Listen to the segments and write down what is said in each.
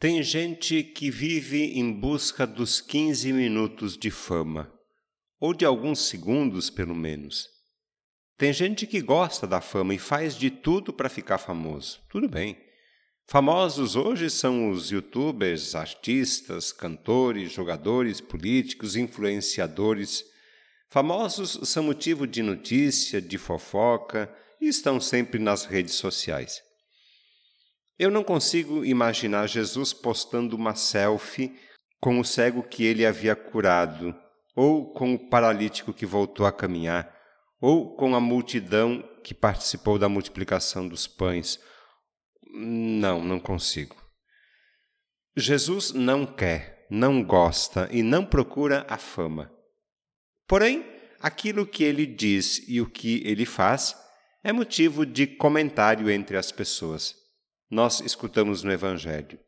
Tem gente que vive em busca dos 15 minutos de fama, ou de alguns segundos, pelo menos. Tem gente que gosta da fama e faz de tudo para ficar famoso. Tudo bem. Famosos hoje são os youtubers, artistas, cantores, jogadores, políticos, influenciadores. Famosos são motivo de notícia, de fofoca e estão sempre nas redes sociais. Eu não consigo imaginar Jesus postando uma selfie com o cego que ele havia curado, ou com o paralítico que voltou a caminhar, ou com a multidão que participou da multiplicação dos pães. Não, não consigo. Jesus não quer, não gosta e não procura a fama. Porém, aquilo que ele diz e o que ele faz é motivo de comentário entre as pessoas nós escutamos no Evangelho.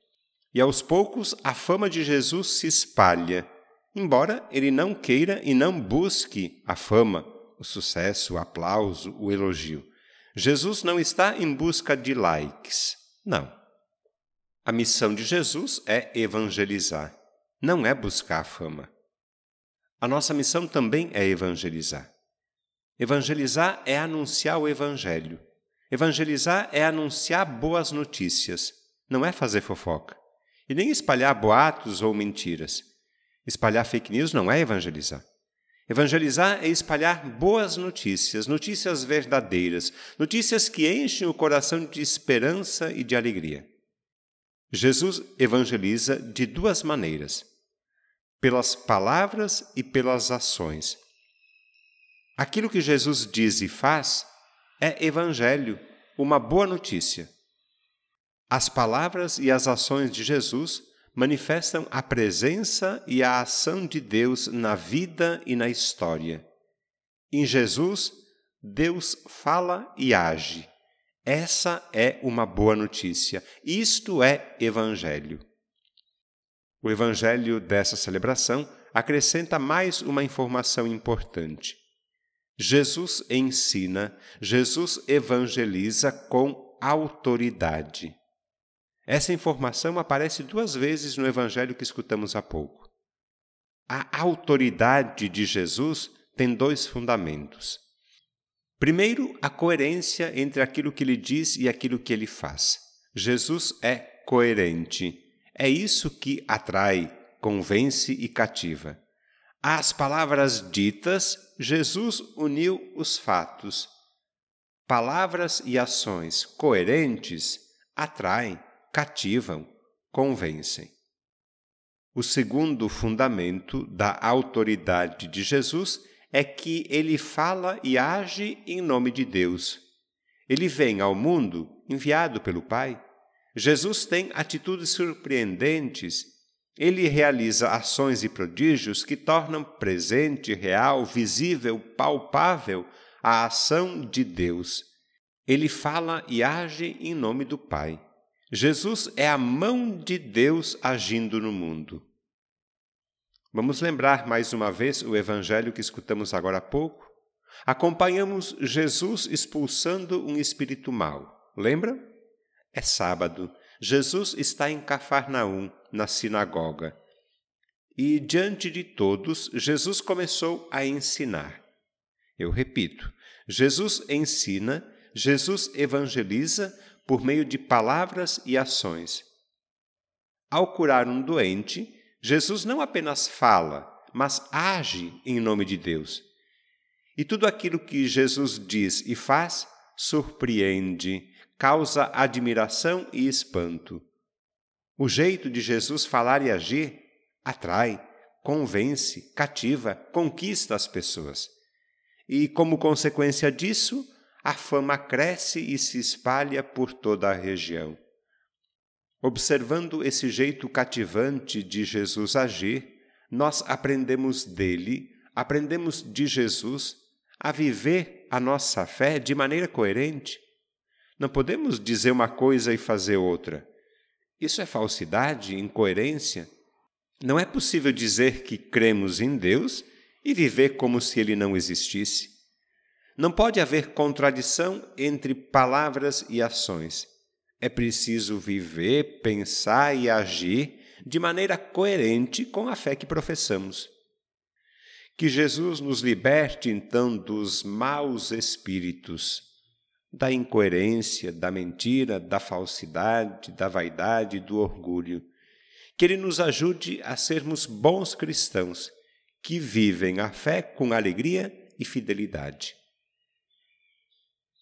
E aos poucos a fama de Jesus se espalha, embora ele não queira e não busque a fama, o sucesso, o aplauso, o elogio. Jesus não está em busca de likes. Não. A missão de Jesus é evangelizar, não é buscar a fama. A nossa missão também é evangelizar. Evangelizar é anunciar o Evangelho. Evangelizar é anunciar boas notícias, não é fazer fofoca. E nem espalhar boatos ou mentiras. Espalhar fake news não é evangelizar. Evangelizar é espalhar boas notícias, notícias verdadeiras, notícias que enchem o coração de esperança e de alegria. Jesus evangeliza de duas maneiras: pelas palavras e pelas ações. Aquilo que Jesus diz e faz é evangelho, uma boa notícia. As palavras e as ações de Jesus manifestam a presença e a ação de Deus na vida e na história. Em Jesus, Deus fala e age. Essa é uma boa notícia. Isto é Evangelho. O Evangelho dessa celebração acrescenta mais uma informação importante. Jesus ensina, Jesus evangeliza com autoridade. Essa informação aparece duas vezes no evangelho que escutamos há pouco. A autoridade de Jesus tem dois fundamentos. Primeiro, a coerência entre aquilo que ele diz e aquilo que ele faz. Jesus é coerente. É isso que atrai, convence e cativa. Às palavras ditas, Jesus uniu os fatos. Palavras e ações coerentes atraem, cativam, convencem. O segundo fundamento da autoridade de Jesus é que ele fala e age em nome de Deus. Ele vem ao mundo enviado pelo Pai. Jesus tem atitudes surpreendentes ele realiza ações e prodígios que tornam presente, real, visível, palpável a ação de Deus. Ele fala e age em nome do Pai. Jesus é a mão de Deus agindo no mundo. Vamos lembrar mais uma vez o evangelho que escutamos agora há pouco? Acompanhamos Jesus expulsando um espírito mau. Lembra? É sábado. Jesus está em Cafarnaum, na sinagoga. E diante de todos, Jesus começou a ensinar. Eu repito, Jesus ensina, Jesus evangeliza por meio de palavras e ações. Ao curar um doente, Jesus não apenas fala, mas age em nome de Deus. E tudo aquilo que Jesus diz e faz surpreende, causa admiração e espanto. O jeito de Jesus falar e agir atrai, convence, cativa, conquista as pessoas. E, como consequência disso, a fama cresce e se espalha por toda a região. Observando esse jeito cativante de Jesus agir, nós aprendemos dele, aprendemos de Jesus a viver a nossa fé de maneira coerente, não podemos dizer uma coisa e fazer outra. Isso é falsidade, incoerência. Não é possível dizer que cremos em Deus e viver como se ele não existisse. Não pode haver contradição entre palavras e ações. É preciso viver, pensar e agir de maneira coerente com a fé que professamos. Que Jesus nos liberte então dos maus espíritos, da incoerência, da mentira, da falsidade, da vaidade, do orgulho. Que Ele nos ajude a sermos bons cristãos que vivem a fé com alegria e fidelidade.